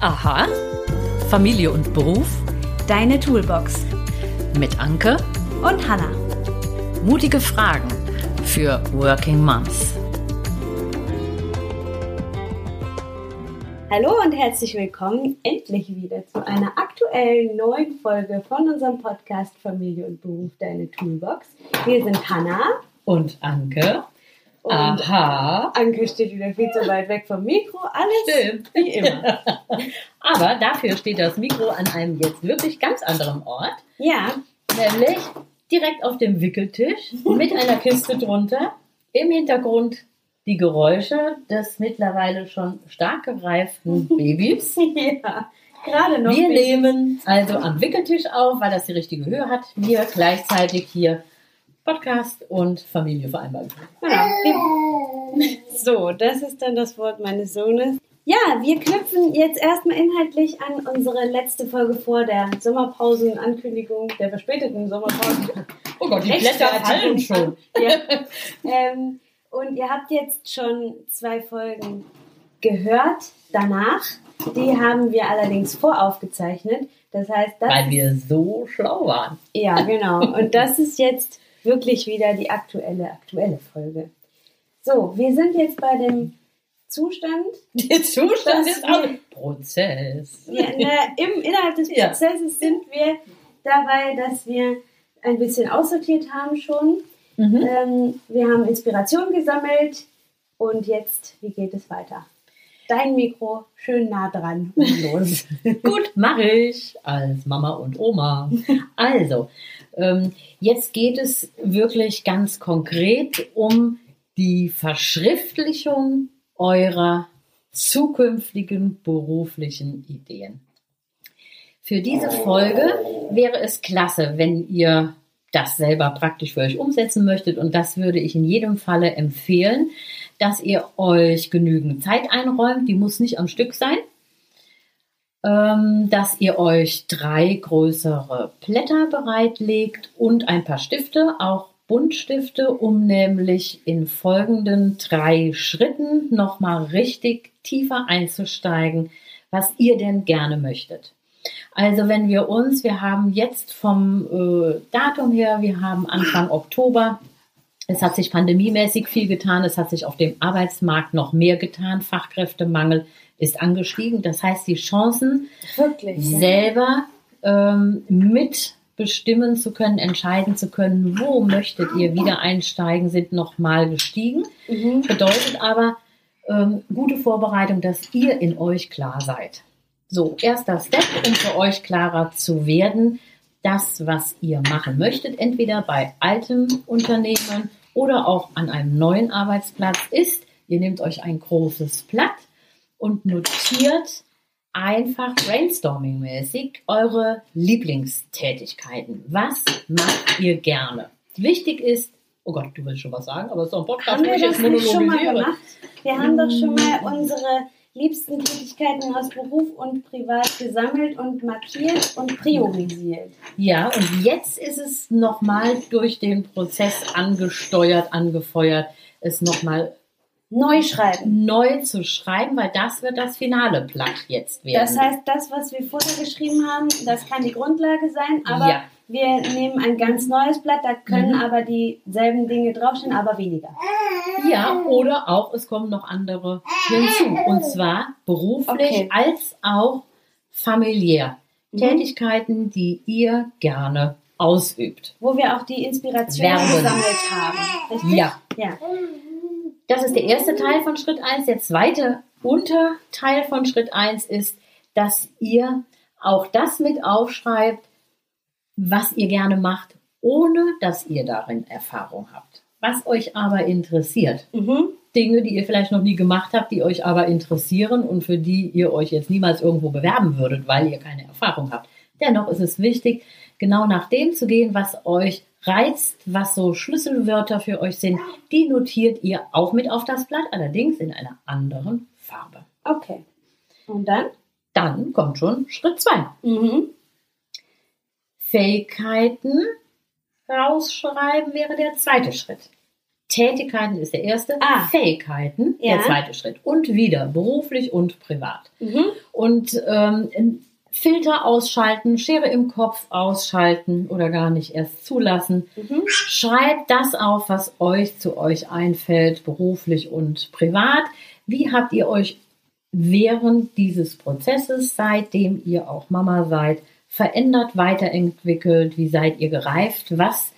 Aha. Familie und Beruf Deine Toolbox mit Anke. und Hannah. Mutige Fragen für Working Moms. Hallo und herzlich willkommen endlich wieder zu einer aktuellen neuen Folge von unserem Podcast Familie und Beruf Deine Toolbox. Wir sind Hannah Und Anke. Und Aha. Anke steht wieder viel zu weit weg vom Mikro. Alles Stimmt. wie immer. Aber dafür steht das Mikro an einem jetzt wirklich ganz anderen Ort. Ja, Nämlich direkt auf dem Wickeltisch mit einer Kiste drunter. Im Hintergrund die Geräusche des mittlerweile schon stark gereiften Babys. ja. Gerade noch. Wir nehmen also am Wickeltisch auf, weil das die richtige Höhe hat. Wir gleichzeitig hier Podcast und Familie vereinbaren. Genau. So, das ist dann das Wort meines Sohnes. Ja, wir knüpfen jetzt erstmal inhaltlich an unsere letzte Folge vor der Sommerpausenankündigung, der verspäteten Sommerpause. Oh Gott, die Blätter fallen schon. Ja. ähm, und ihr habt jetzt schon zwei Folgen gehört danach. Die haben wir allerdings voraufgezeichnet. Das heißt, das Weil wir so schlau waren. ja, genau. Und das ist jetzt wirklich wieder die aktuelle, aktuelle Folge. So, wir sind jetzt bei dem Zustand, Der Zustand ist auch wir- Prozess. ja, ne, im, innerhalb des Ja. Prozesses sind wir dabei, dass wir ein bisschen aussortiert haben schon. Mhm. Ähm, wir haben Inspiration gesammelt und jetzt, wie geht es weiter? Dein Mikro schön nah dran und los. Gut, mache ich als Mama und Oma. Also, jetzt geht es wirklich ganz konkret um die Verschriftlichung eurer zukünftigen beruflichen Ideen. Für diese Folge wäre es klasse, wenn ihr das selber praktisch für euch umsetzen möchtet. Und das würde ich in jedem Falle empfehlen, dass ihr euch genügend Zeit einräumt, die muss nicht am Stück sein, ähm, dass ihr euch drei größere Blätter bereitlegt und ein paar Stifte, auch Buntstifte, um nämlich in folgenden drei Schritten nochmal richtig tiefer einzusteigen, was ihr denn gerne möchtet. Also wenn wir uns, wir haben jetzt vom äh, Datum her, wir haben Anfang Oktober, es hat sich pandemiemäßig viel getan, es hat sich auf dem Arbeitsmarkt noch mehr getan, Fachkräftemangel ist angestiegen. Das heißt, die Chancen, Wirklich. selber ähm, mitbestimmen zu können, entscheiden zu können, wo möchtet ihr wieder einsteigen, sind nochmal gestiegen. Mhm. Bedeutet aber ähm, gute Vorbereitung, dass ihr in euch klar seid. So, erster Step, um für euch klarer zu werden, das, was ihr machen möchtet, entweder bei altem Unternehmen oder auch an einem neuen Arbeitsplatz, ist, ihr nehmt euch ein großes Blatt und notiert einfach brainstorming-mäßig eure Lieblingstätigkeiten. Was macht ihr gerne? Wichtig ist, oh Gott, du willst schon was sagen, aber es ist doch ein Podcast, Haben wo wir ich das jetzt nicht schon mal monologisiere. gemacht? Wir haben doch schon mal unsere liebsten Tätigkeiten aus Beruf und Privat gesammelt und markiert und priorisiert. Ja, und jetzt ist es nochmal durch den Prozess angesteuert, angefeuert, es nochmal Neu schreiben. neu zu schreiben, weil das wird das finale Blatt jetzt werden. Das heißt, das, was wir vorher geschrieben haben, das kann die Grundlage sein, aber Ja. wir nehmen ein ganz neues Blatt, da können Mhm. aber dieselben Dinge draufstehen, aber weniger. Ja, oder auch es kommen noch andere hinzu. Und zwar beruflich Okay. als auch familiär. Mhm. Tätigkeiten, die ihr gerne ausübt. Wo wir auch die Inspiration Werben. gesammelt haben. Richtig? Ja, Ja. Das ist der erste Teil von Schritt 1. Der zweite Unterteil von Schritt 1 ist, dass ihr auch das mit aufschreibt, was ihr gerne macht, ohne dass ihr darin Erfahrung habt. Was euch aber interessiert. Mhm. Dinge, die ihr vielleicht noch nie gemacht habt, die euch aber interessieren und für die ihr euch jetzt niemals irgendwo bewerben würdet, weil ihr keine Erfahrung habt. Dennoch ist es wichtig, genau nach dem zu gehen, was euch reizt, was so Schlüsselwörter für euch sind. Die notiert ihr auch mit auf das Blatt, allerdings in einer anderen Farbe. Okay. Und dann? Dann kommt schon Schritt 2. Mhm. Fähigkeiten rausschreiben wäre der zweite Schritt. Tätigkeiten ist der erste, Ah. Fähigkeiten Ja. der zweite Schritt. Und wieder beruflich und privat. Mhm. und ähm, Filter ausschalten, Schere im Kopf ausschalten oder gar nicht erst zulassen. Mhm. Schreibt das auf, was euch zu euch einfällt, beruflich und privat. Wie habt ihr euch während dieses Prozesses, seitdem ihr auch Mama seid, verändert, weiterentwickelt? Wie seid ihr gereift? Was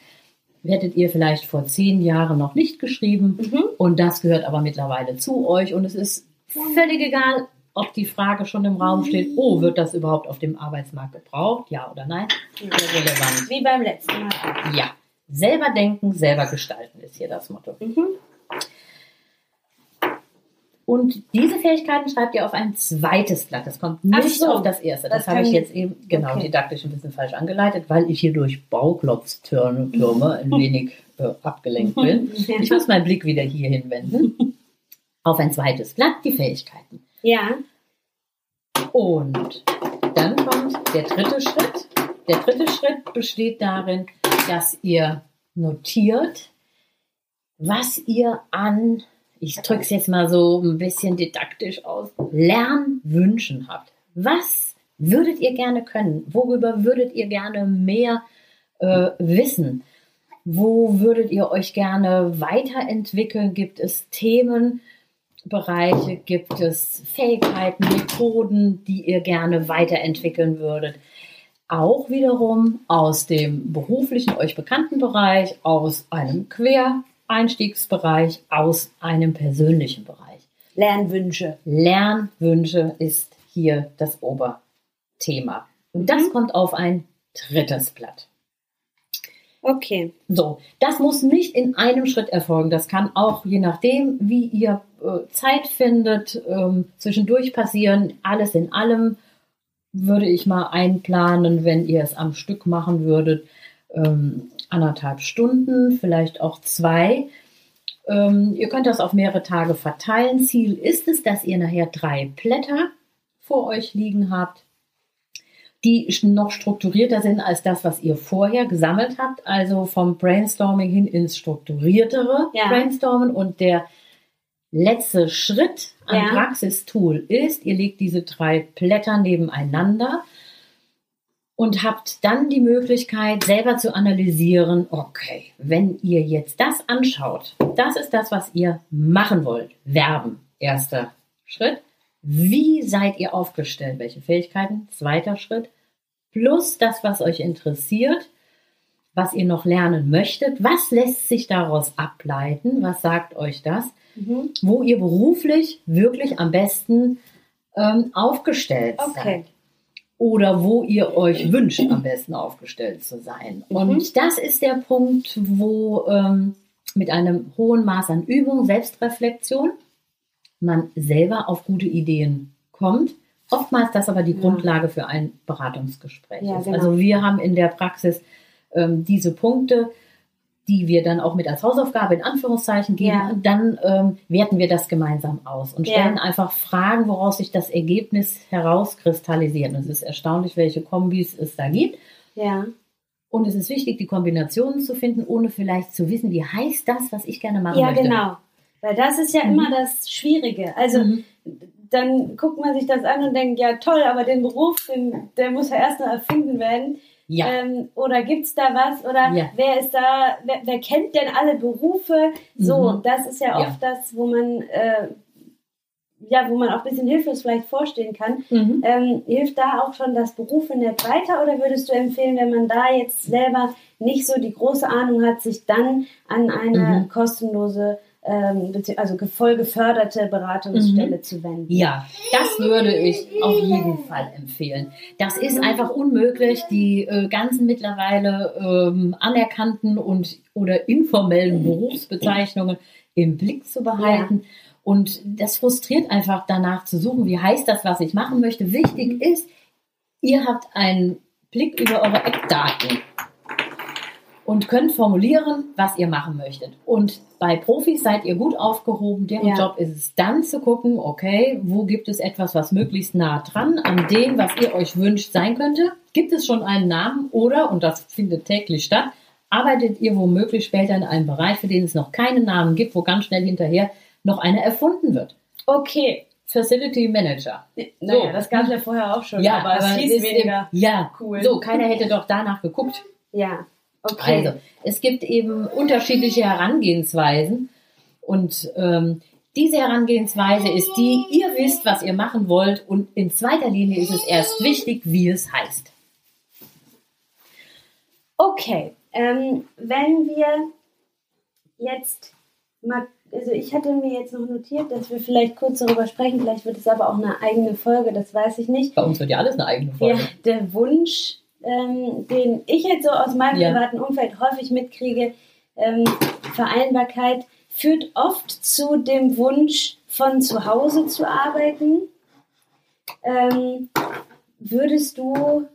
hättet ihr vielleicht vor zehn Jahren noch nicht geschrieben? Mhm. Und das gehört aber mittlerweile zu euch. Und es ist völlig egal, ob die Frage schon im Raum steht, oh, wird das überhaupt auf dem Arbeitsmarkt gebraucht? Ja oder nein? Relevant. Wie beim letzten Mal. Ja. Selber denken, selber gestalten ist hier das Motto. Mhm. Und diese Fähigkeiten schreibt ihr auf ein zweites Blatt. Das kommt nicht so, auf das erste. Das, das habe ich jetzt eben genau okay. didaktisch ein bisschen falsch angeleitet, weil ich hier durch Bauklotztürme ein wenig äh, abgelenkt bin. Ich muss meinen Blick wieder hier hinwenden. Auf ein zweites Blatt die Fähigkeiten. Ja. Und dann kommt der dritte Schritt. Der dritte Schritt besteht darin, dass ihr notiert, was ihr an ich drücke es jetzt mal so ein bisschen didaktisch aus, Lernwünschen habt. Was würdet ihr gerne können? Worüber würdet ihr gerne mehr äh, wissen? Wo würdet ihr euch gerne weiterentwickeln? Gibt es Themenbereiche? Gibt es Fähigkeiten, Methoden, die ihr gerne weiterentwickeln würdet? Auch wiederum aus dem beruflichen, euch bekannten Bereich, aus einem Quer Einstiegsbereich aus einem persönlichen Bereich. Lernwünsche. Lernwünsche ist hier das Oberthema. Und das mhm. kommt auf ein drittes Blatt. Okay. So, das muss nicht in einem Schritt erfolgen. Das kann auch je nachdem, wie ihr äh, Zeit findet, ähm, zwischendurch passieren. Alles in allem würde ich mal einplanen, wenn ihr es am Stück machen würdet. Ähm, anderthalb Stunden, vielleicht auch zwei. Ähm, ihr könnt das auf mehrere Tage verteilen. Ziel ist es, dass ihr nachher drei Blätter vor euch liegen habt, die noch strukturierter sind als das, was ihr vorher gesammelt habt. Also vom Brainstorming hin ins strukturiertere ja. Brainstormen. Und der letzte Schritt am ja. Praxistool ist, ihr legt diese drei Blätter nebeneinander und habt dann die Möglichkeit, selber zu analysieren, okay, wenn ihr jetzt das anschaut, das ist das, was ihr machen wollt. Werben, erster Schritt. Wie seid ihr aufgestellt? Welche Fähigkeiten? Zweiter Schritt. Plus das, was euch interessiert, was ihr noch lernen möchtet. Was lässt sich daraus ableiten? Was sagt euch das? Mhm. Wo ihr beruflich wirklich am besten ähm, aufgestellt okay. seid oder wo ihr euch wünscht, am besten aufgestellt zu sein. Mhm. Und das ist der Punkt, wo ähm, mit einem hohen Maß an Übung, Selbstreflexion, man selber auf gute Ideen kommt. Oftmals das aber die ja. Grundlage für ein Beratungsgespräch ja, ist. Genau. Also wir haben in der Praxis ähm, diese Punkte, die wir dann auch mit als Hausaufgabe in Anführungszeichen geben. Ja. Und dann ähm, werten wir das gemeinsam aus und stellen einfach Fragen, woraus sich das Ergebnis herauskristallisiert. Und es ist erstaunlich, welche Kombis es da gibt. Ja. Und es ist wichtig, die Kombinationen zu finden, ohne vielleicht zu wissen, wie heißt das, was ich gerne machen ja, möchte. Ja, genau. Weil das ist ja mhm. immer das Schwierige. Also mhm. dann guckt man sich das an und denkt, ja toll, aber den Beruf, den, der muss ja erst noch erfunden werden. Ja. Ähm, oder gibt es da was? Oder ja. wer ist da, wer, wer, kennt denn alle Berufe? So, mhm. das ist ja oft ja. das, wo man äh, ja, wo man auch ein bisschen hilflos vielleicht vorstehen kann. Mhm. Ähm, hilft da auch schon das Berufsnetz weiter oder würdest du empfehlen, wenn man da jetzt selber nicht so die große Ahnung hat, sich dann an eine mhm. kostenlose ähm, also voll geförderte Beratungsstelle mhm. zu wenden. Ja, das würde ich auf jeden Fall empfehlen. Das ist mhm. einfach unmöglich, die äh, ganzen mittlerweile ähm, anerkannten und oder informellen Berufsbezeichnungen im Blick zu behalten. Ja. Und das frustriert einfach danach zu suchen, wie heißt das, was ich machen möchte. Wichtig mhm. ist, ihr habt einen Blick über eure Eckdaten und könnt formulieren, was ihr machen möchtet. Und bei Profis seid ihr gut aufgehoben. Deren ja. Job ist es dann zu gucken, okay, wo gibt es etwas, was möglichst nah dran an dem, was ihr euch wünscht, sein könnte? Gibt es schon einen Namen oder, und das findet täglich statt, arbeitet ihr womöglich später in einem Bereich, für den es noch keinen Namen gibt, wo ganz schnell hinterher noch einer erfunden wird? Okay, Facility Manager. Naja, so. das gab es ja vorher auch schon, ja, aber, aber es hieß weniger eben, ja, cool. So, keiner hätte doch danach geguckt. Ja, okay. Also, es gibt eben unterschiedliche Herangehensweisen und ähm, diese Herangehensweise ist die, ihr wisst, was ihr machen wollt und in zweiter Linie ist es erst wichtig, wie es heißt. Okay, ähm, wenn wir jetzt mal, also ich hatte mir jetzt noch notiert, dass wir vielleicht kurz darüber sprechen, vielleicht wird es aber auch eine eigene Folge, das weiß ich nicht. Bei uns wird ja alles eine eigene Folge. Ja, der Wunsch, ähm, den ich jetzt so aus meinem ja. privaten Umfeld häufig mitkriege, ähm, Vereinbarkeit, führt oft zu dem Wunsch, von zu Hause zu arbeiten. Ähm, würdest du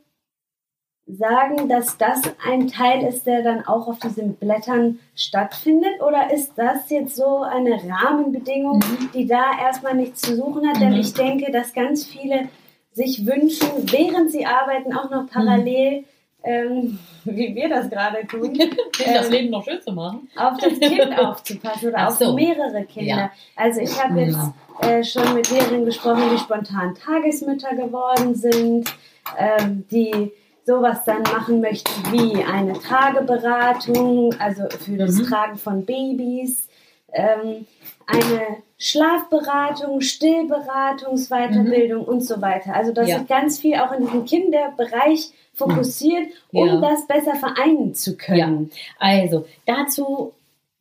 sagen, dass das ein Teil ist, der dann auch auf diesen Blättern stattfindet? Oder ist das jetzt so eine Rahmenbedingung, mhm. die da erstmal nichts zu suchen hat? Mhm. Denn ich denke, dass ganz viele sich wünschen, während sie arbeiten, auch noch parallel ähm, wie wir das gerade tun, das ähm, Leben noch schön zu machen, auf das Kind aufzupassen oder so. auf mehrere Kinder. Ja. Also ich habe jetzt äh, schon mit mehreren gesprochen, die spontan Tagesmütter geworden sind, ähm, die sowas dann machen möchten wie eine Trageberatung, also für das mhm. Tragen von Babys, ähm, eine Schlafberatung, Stillberatungsweiterbildung mhm. und so weiter. Also dass ja. sich ganz viel auch in diesem Kinderbereich fokussiert, um ja. das besser vereinen zu können. Ja. Also dazu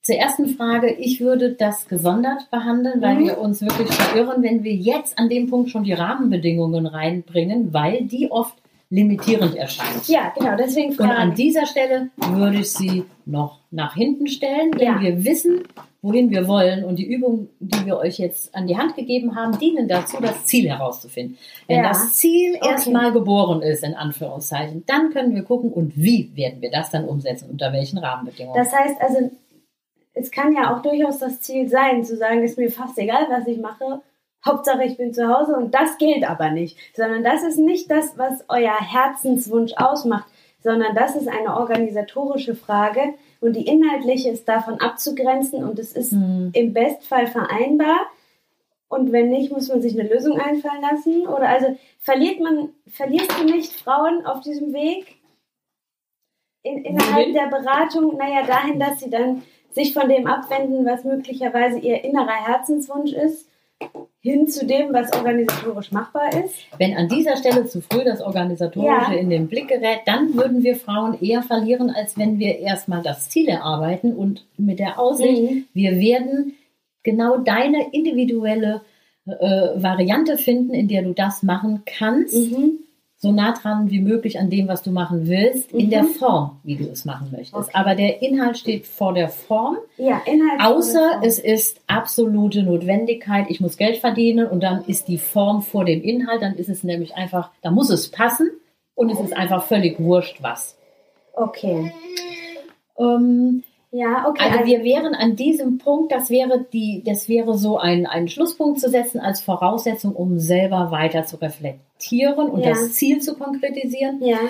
zur ersten Frage, ich würde das gesondert behandeln, weil mhm. wir uns wirklich verirren, wenn wir jetzt an dem Punkt schon die Rahmenbedingungen reinbringen, weil die oft limitierend erscheint. Ja, genau, deswegen frage Und an dieser Stelle würde ich sie noch nach hinten stellen, wenn ja. wir wissen, wohin wir wollen. Und die Übungen, die wir euch jetzt an die Hand gegeben haben, dienen dazu, das Ziel herauszufinden. Wenn ja. das Ziel okay. erstmal geboren ist, in Anführungszeichen, dann können wir gucken, und wie werden wir das dann umsetzen, unter welchen Rahmenbedingungen. Das heißt also, es kann ja auch durchaus das Ziel sein, zu sagen, ist mir fast egal, was ich mache. Hauptsache, ich bin zu Hause und das gilt aber nicht, sondern das ist nicht das, was euer Herzenswunsch ausmacht, sondern das ist eine organisatorische Frage, und die inhaltliche ist davon abzugrenzen und es ist mhm. im Bestfall vereinbar. Und wenn nicht, muss man sich eine Lösung einfallen lassen. Oder also verliert man, verlierst du nicht Frauen auf diesem Weg in, innerhalb mhm. der Beratung, naja, dahin, dass sie dann sich von dem abwenden, was möglicherweise ihr innerer Herzenswunsch ist hin zu dem, was organisatorisch machbar ist. Wenn an dieser Stelle zu früh das Organisatorische ja. in den Blick gerät, dann würden wir Frauen eher verlieren, als wenn wir erstmal das Ziel erarbeiten und mit der Aussicht, mhm. wir werden genau deine individuelle äh, Variante finden, in der du das machen kannst. Mhm so nah dran wie möglich an dem, was du machen willst, mhm. in der mhm. Form, wie du es machen möchtest. Okay. Aber der Inhalt steht vor der Form. Ja, Inhalt. Außer Form. es ist absolute Notwendigkeit, ich muss Geld verdienen und dann ist die Form vor dem Inhalt, dann ist es nämlich einfach, da muss es passen und es ist einfach völlig wurscht was. Okay. Ähm, ja, okay. Also, also wir wären an diesem Punkt, das wäre die, das wäre so ein, ein Schlusspunkt zu setzen als Voraussetzung, um selber weiter zu reflektieren und ja. das Ziel zu konkretisieren. Ja.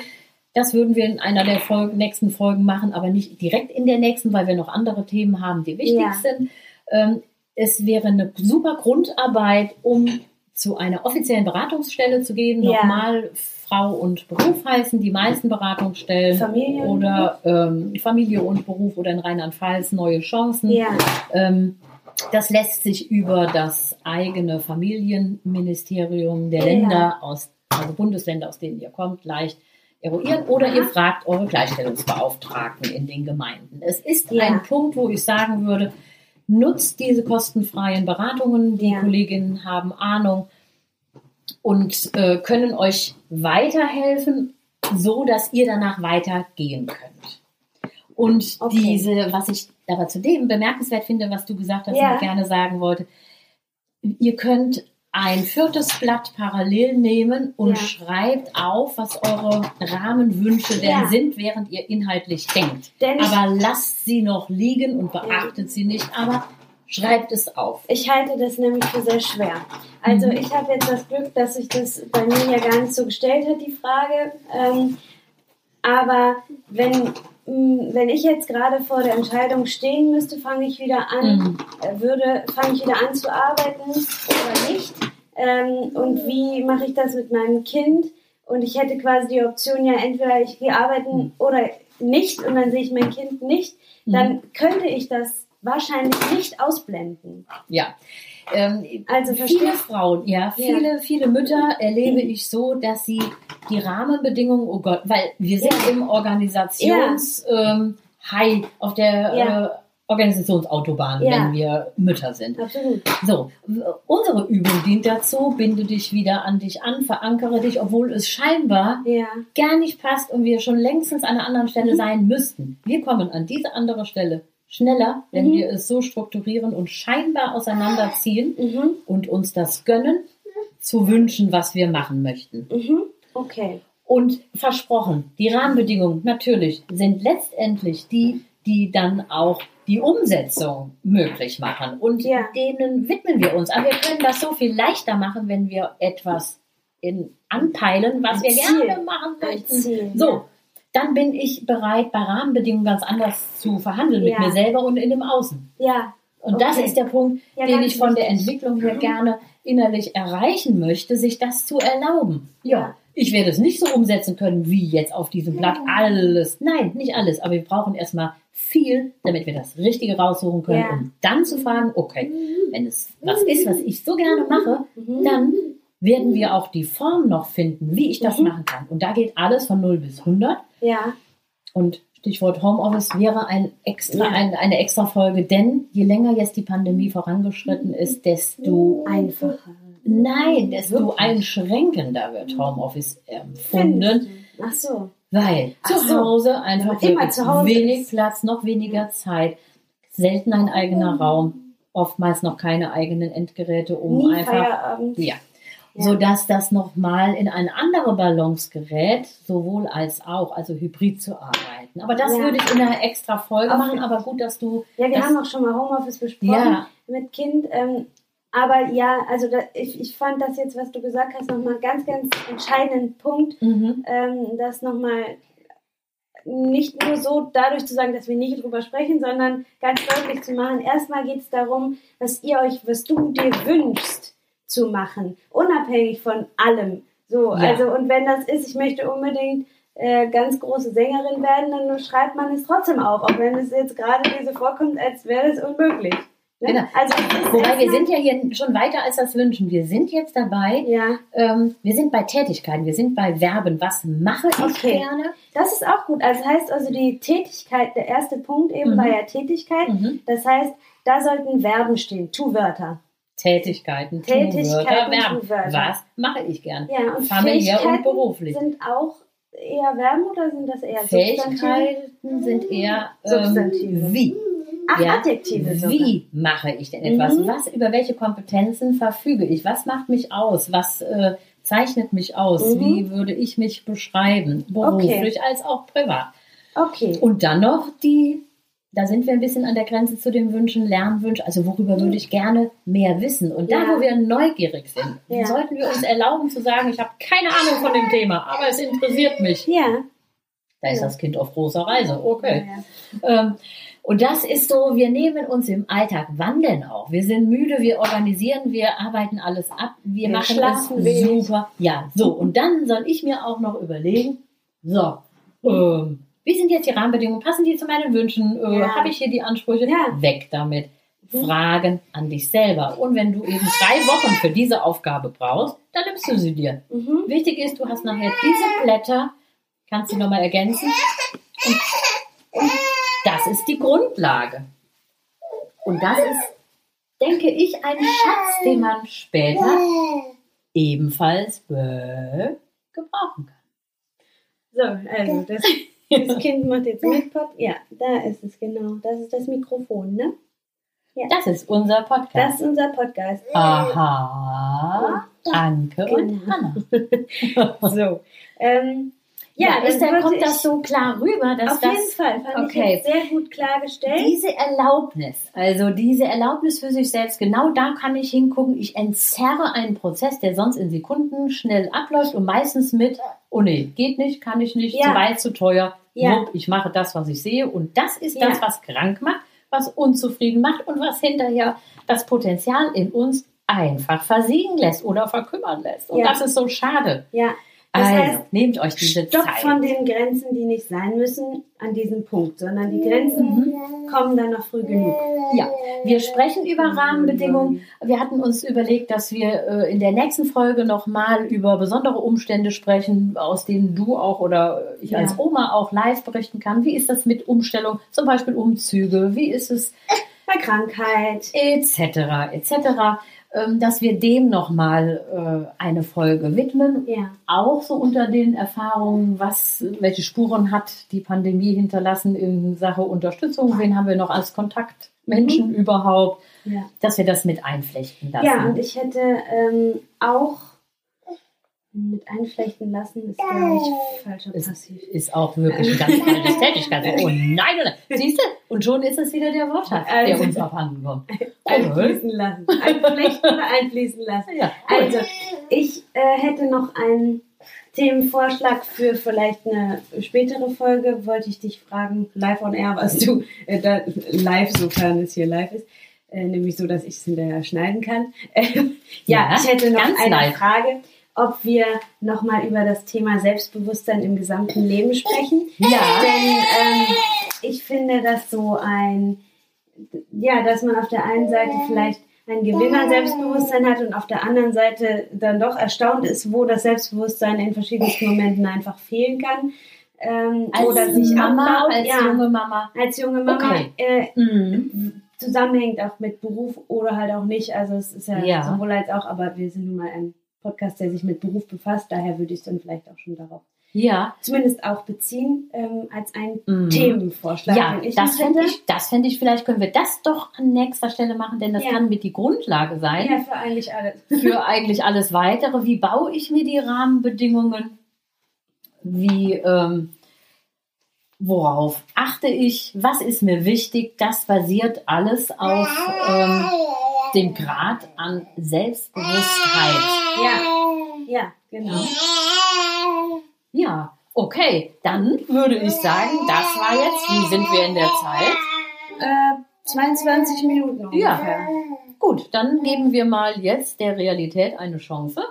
Das würden wir in einer der Folgen, nächsten Folgen machen, aber nicht direkt in der nächsten, weil wir noch andere Themen haben, die wichtig ja. sind. Ähm, es wäre eine super Grundarbeit, um zu einer offiziellen Beratungsstelle zu gehen, ja. nochmal Frau und Beruf heißen, die meisten Beratungsstellen Familie oder ähm, Familie und Beruf oder in Rheinland-Pfalz neue Chancen. Ja. Ähm, das lässt sich über das eigene Familienministerium der Länder aus, also Bundesländer, aus denen ihr kommt, leicht eruieren oder ihr fragt eure Gleichstellungsbeauftragten in den Gemeinden. Es ist ja. ein Punkt, wo ich sagen würde, nutzt diese kostenfreien Beratungen. Die ja. Kolleginnen haben Ahnung und äh, können euch weiterhelfen, so dass ihr danach weitergehen könnt. Und okay. diese, was ich aber zudem bemerkenswert finde, was du gesagt hast ja. und gerne sagen wollte, ihr könnt ein viertes Blatt parallel nehmen und ja. schreibt auf, was eure Rahmenwünsche denn ja. sind, während ihr inhaltlich denkt. Denn aber lasst sie noch liegen und beachtet sie nicht. Aber Schreibt es auf. Ich halte das nämlich für sehr schwer. Also mhm. ich habe jetzt das Glück, dass sich das bei mir ja gar nicht so gestellt hat, die Frage. Ähm, aber wenn, wenn ich jetzt gerade vor der Entscheidung stehen müsste, fange ich wieder an, mhm. äh, würde, fange ich wieder an zu arbeiten oder nicht. Ähm, und wie mache ich das mit meinem Kind? Und ich hätte quasi die Option, ja, entweder ich gehe arbeiten Mhm. oder nicht und dann sehe ich mein Kind nicht. Dann könnte ich das wahrscheinlich nicht ausblenden. Ja. Ähm, Also viele verstehe- Frauen, ja, viele, viele Mütter erlebe ich so, dass sie die Rahmenbedingungen, oh Gott, weil wir sind im Organisations ähm, High auf der Ja. äh, Organisationsautobahn, Ja. wenn wir Mütter sind. Absolut. So, unsere Übung dient dazu, binde dich wieder an dich an, verankere dich, obwohl es scheinbar Ja. gar nicht passt und wir schon längstens an einer anderen Stelle Mhm. sein müssten. Wir kommen an diese andere Stelle schneller, wenn Mhm. wir es so strukturieren und scheinbar auseinanderziehen Mhm. und uns das gönnen, zu wünschen, was wir machen möchten. Mhm. Okay. Und versprochen, die Rahmenbedingungen natürlich sind letztendlich die, die dann auch die Umsetzung möglich machen. Und Ja. denen widmen wir uns. Aber wir können das so viel leichter machen, wenn wir etwas in, anpeilen, was wir Ziel. gerne machen möchten. Ziel, So. Dann bin ich bereit, bei Rahmenbedingungen ganz anders zu verhandeln mit Ja. mir selber und in dem Außen. Ja. Und das Okay. ist der Punkt, Ja, den ich von der. Entwicklung her gerne innerlich erreichen möchte, sich das zu erlauben. Ja, ich werde es nicht so umsetzen können, wie jetzt auf diesem Blatt alles. Nein, nicht alles, aber wir brauchen erstmal viel, damit wir das Richtige raussuchen können, Ja. um dann zu fragen, okay, wenn es was ist, was ich so gerne mache, Mhm. dann werden wir auch die Form noch finden, wie ich das Mhm. machen kann. Und da geht alles von 0 bis 100. Ja. Und Stichwort Homeoffice wäre ein extra, Ja. ein, eine extra Folge, denn je länger jetzt die Pandemie vorangeschritten ist, desto Einfacher. nein, desto Wirklich? einschränkender wird Homeoffice empfunden, Findest du? Ach so. weil Ach zu so. Hause einfach Immer zu Hause wenig ist. Platz, noch weniger Zeit, selten ein eigener Raum, oftmals noch keine eigenen Endgeräte, um Nie einfach Feierabend. ja. Ja. So dass das nochmal in eine andere Balance gerät, sowohl als auch, also hybrid zu arbeiten. Aber das Ja. würde ich in einer extra Folge Auf- machen, aber gut, dass du. Ja, wir haben auch schon mal Homeoffice besprochen Ja. mit Kind. Ähm, aber ja, also da, ich, ich fand das jetzt, was du gesagt hast, nochmal ganz, ganz entscheidenden Punkt, Mhm. ähm, das nochmal nicht nur so dadurch zu sagen, dass wir nicht drüber sprechen, sondern ganz deutlich zu machen. Erstmal geht es darum, was ihr euch, was du dir wünschst zu machen, unabhängig von allem. So, Ja. also und wenn das ist, ich möchte unbedingt äh, ganz große Sängerin werden, dann schreibt man es trotzdem auf, auch wenn es jetzt gerade dir so vorkommt, als wäre das unmöglich. Ne? Genau. Also es Wobei wir sind ja hier schon weiter als das Wünschen. Wir sind jetzt dabei. ja, Ähm, wir sind bei Tätigkeiten, wir sind bei Verben. Was mache ich Okay. gerne? das ist auch gut. Also das heißt also die Tätigkeit, der erste Punkt eben Mhm. war ja Tätigkeit. Mhm. Das heißt, da sollten Verben stehen, Tu-Wörter. Tätigkeiten, Tätigkeiten. Tu-Wörter. Was mache ich gern? Ja, und Familiär und beruflich. sind auch eher Verben oder sind das eher Substantive? Fähigkeiten sind eher ähm, Substantive. wie. Ach, Ja. Adjektive sogar. Wie mache ich denn etwas? Mhm. Was, über welche Kompetenzen verfüge ich? Was macht mich aus? Was äh, zeichnet mich aus? Mhm. Wie würde ich mich beschreiben? Beruflich als auch privat. Okay. Und dann noch die, da sind wir ein bisschen an der Grenze zu den Wünschen, Lernwünschen. Also worüber würde ich gerne mehr wissen? Und da. Ja. wo wir neugierig sind, Ja. sollten wir uns erlauben zu sagen, ich habe keine Ahnung von dem Thema, aber es interessiert mich. Ja. Da ist Ja. das Kind auf großer Reise. Okay. Ähm, und das ist so, wir nehmen uns im Alltag, wann denn auch? Wir sind müde, wir organisieren, wir arbeiten alles ab, wir, Wir machen schlafen wenig. super. Ja, so. Und dann soll ich mir auch noch überlegen, so, ähm, wie sind jetzt die Rahmenbedingungen? Passen die zu meinen Wünschen? Äh, Ja. Habe ich hier die Ansprüche? Ja. Weg damit. Mhm. Fragen an dich selber. Und wenn du eben drei Wochen für diese Aufgabe brauchst, dann nimmst du sie dir. Mhm. Wichtig ist, du hast nachher diese Blätter, kannst sie nochmal ergänzen. Und, und das ist die Grundlage. Und das ist, denke ich, ein Schatz, den man später ebenfalls be- gebrauchen kann. So, also das, das Kind macht jetzt mit Pod. Ja, da ist es genau. Das ist das Mikrofon, ne? Das ist unser Das Podcast. ist unser Podcast. Aha, Anke und Genau. Hanna. So. Ähm, ja, ist, dann kommt das so klar rüber, dass Auf jeden das Fall. Fand Okay. ich sehr gut klargestellt. diese Erlaubnis, also diese Erlaubnis für sich selbst, genau da kann ich hingucken. Ich entzerre einen Prozess, der sonst in Sekunden schnell abläuft und meistens mit, oh nee, geht nicht, kann ich nicht, Ja. zu weit, zu teuer. Ja. Wupp, ich mache das, was ich sehe. Und das ist Ja. das, was krank macht, was unzufrieden macht und was hinterher das Potenzial in uns einfach versiegen lässt oder verkümmern lässt. Und Ja. das ist so schade. Ja. Das Also, heißt, nehmt euch diese Stopp Zeit. von den Grenzen, die nicht sein müssen, an diesem Punkt, sondern die Grenzen kommen dann noch früh genug. Ja, wir sprechen über Rahmenbedingungen. Wir hatten uns überlegt, dass wir äh, in der nächsten Folge nochmal über besondere Umstände sprechen, aus denen du auch oder ich Ja. als Oma auch live berichten kann. Wie ist das mit Umstellung, zum Beispiel Umzüge? Wie ist es Bei Krankheit. etc. etc. Ähm, dass wir dem nochmal äh, eine Folge widmen. Ja. Auch so unter den Erfahrungen, was, welche Spuren hat die Pandemie hinterlassen in Sache Unterstützung? Wen haben wir noch als Kontaktmenschen überhaupt? Ja. Dass wir das mit einflechten lassen. Ja, und ich hätte ähm, auch mit einflechten lassen, ist glaube ich falscher Es Passiv. ist auch wirklich ein ganz altes Tätigkeit. Oh nein, nein, nein. Siehst du? Und schon ist es wieder der Wortschatz, der Also- uns abhanden kommt. Einfließen lassen. Einflechten oder einfließen lassen. Ja, Also, ich äh, hätte noch einen Themenvorschlag für vielleicht eine spätere Folge. Wollte ich dich fragen, live on air, was du äh, da, live, sofern es hier live ist, äh, nämlich so, dass ich es hinterher schneiden kann. Ja, Ja, ich hätte noch ganz eine live. Frage, ob wir nochmal über das Thema Selbstbewusstsein im gesamten Leben sprechen. Ja. Denn ähm, ich finde das so ein, ja, dass man auf der einen Seite vielleicht ein Gewinner Selbstbewusstsein hat und auf der anderen Seite dann doch erstaunt ist, wo das Selbstbewusstsein in verschiedensten Momenten einfach fehlen kann. Ähm, als oder sich Mama, abbaut. als ja, junge Mama. als junge Mama Okay. äh, Mhm. zusammenhängt auch mit Beruf oder halt auch nicht. Also es ist ja, Ja. sowohl als auch, aber wir sind nun mal ein Podcast, der sich mit Beruf befasst, daher würde ich es dann vielleicht auch schon darauf Ja. zumindest auch beziehen ähm, als ein Mhm. Themenvorschlag. Ja, das fände ich, das fände ich, vielleicht können wir das doch an nächster Stelle machen, denn das Ja. kann mit die Grundlage sein Ja, für eigentlich alles. für eigentlich alles weitere. Wie baue ich mir die Rahmenbedingungen? Wie, ähm, worauf achte ich? Was ist mir wichtig? Das basiert alles auf ähm, dem Grad an Selbstbewusstheit. Ja, ja, genau. Ja, okay, dann würde ich sagen, das war jetzt, wie sind wir in der Zeit? Äh, 22 Minuten Ja. ungefähr. Gut, dann geben wir mal jetzt der Realität eine Chance.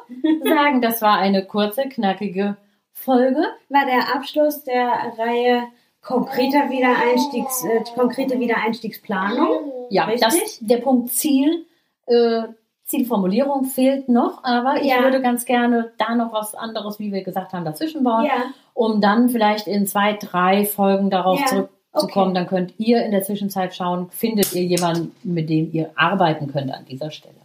Sagen, das war eine kurze, knackige Folge. War der Abschluss der Reihe konkreter Wiedereinstiegs, äh, konkrete Wiedereinstiegsplanung. Ja, Richtig? das, der Punkt Ziel, äh, Zielformulierung fehlt noch, aber ich Ja. würde ganz gerne da noch was anderes, wie wir gesagt haben, dazwischen bauen, Ja, um dann vielleicht in zwei, drei Folgen darauf Ja, zurückzukommen. okay. Dann könnt ihr in der Zwischenzeit schauen, findet ihr jemanden, mit dem ihr arbeiten könnt an dieser Stelle.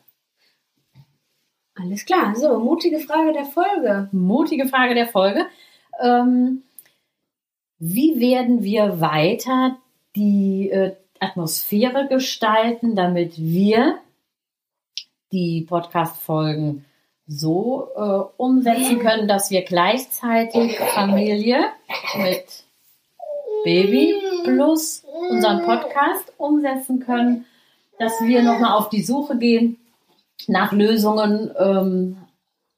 alles klar. So, mutige Frage der Folge. mutige Frage der Folge. Ähm, wie werden wir weiter die äh, Atmosphäre gestalten, damit wir die Podcast-Folgen so äh, umsetzen können, dass wir gleichzeitig Familie mit Baby plus unseren Podcast umsetzen können, dass wir nochmal auf die Suche gehen nach Lösungen. Ähm,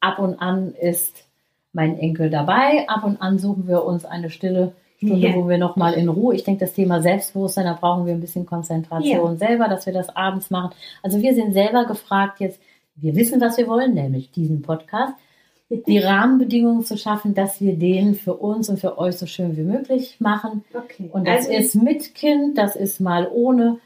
ab und an ist mein Enkel dabei. Ab und an suchen wir uns eine stille Stunde, Ja. wo wir nochmal in Ruhe. Ich denke, das Thema Selbstbewusstsein, da brauchen wir ein bisschen Konzentration selber, dass wir das abends machen. Also wir sind selber gefragt jetzt, wir wissen, was wir wollen, nämlich diesen Podcast, die Rahmenbedingungen zu schaffen, dass wir den für uns und für euch so schön wie möglich machen. Okay. Und das also, ist mit Kind, das ist mal ohne,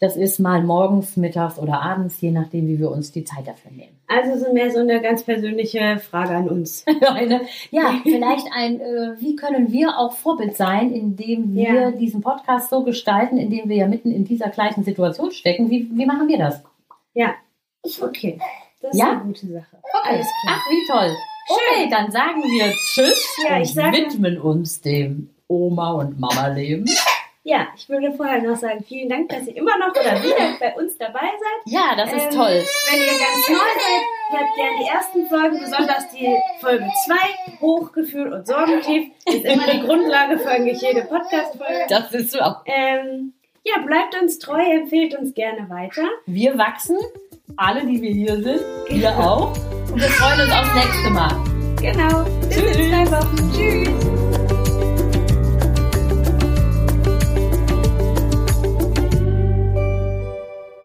das ist mal morgens, mittags oder abends, je nachdem, wie wir uns die Zeit dafür nehmen. also so mehr so eine ganz persönliche Frage an uns. Eine, ja, vielleicht ein, äh, wie können wir auch Vorbild sein, indem wir Ja. diesen Podcast so gestalten, indem wir ja mitten in dieser gleichen Situation stecken. Wie, wie machen wir das? Ja, okay. Das ist Ja? eine gute Sache. Okay. Alles klar. Ach, wie toll. Okay, dann sagen wir Tschüss Ja, und widmen uns dem Oma- und Mama-Leben. Ja, ich würde vorher noch sagen, vielen Dank, dass ihr immer noch oder wieder bei uns dabei seid. Ja, das ist Ähm, toll. Wenn ihr ganz neu seid, hört gerne die ersten Folgen, besonders die Folge 2, Hochgefühl und Sorgentief, ist immer die Grundlage für eigentlich jede Podcast-Folge. Das ist so. Ähm, ja, bleibt uns treu, empfehlt uns gerne weiter. Wir wachsen, alle, die wir hier sind, wir auch. Und wir freuen uns aufs nächste Mal. Genau. Bis in zwei Wochen. Tschüss.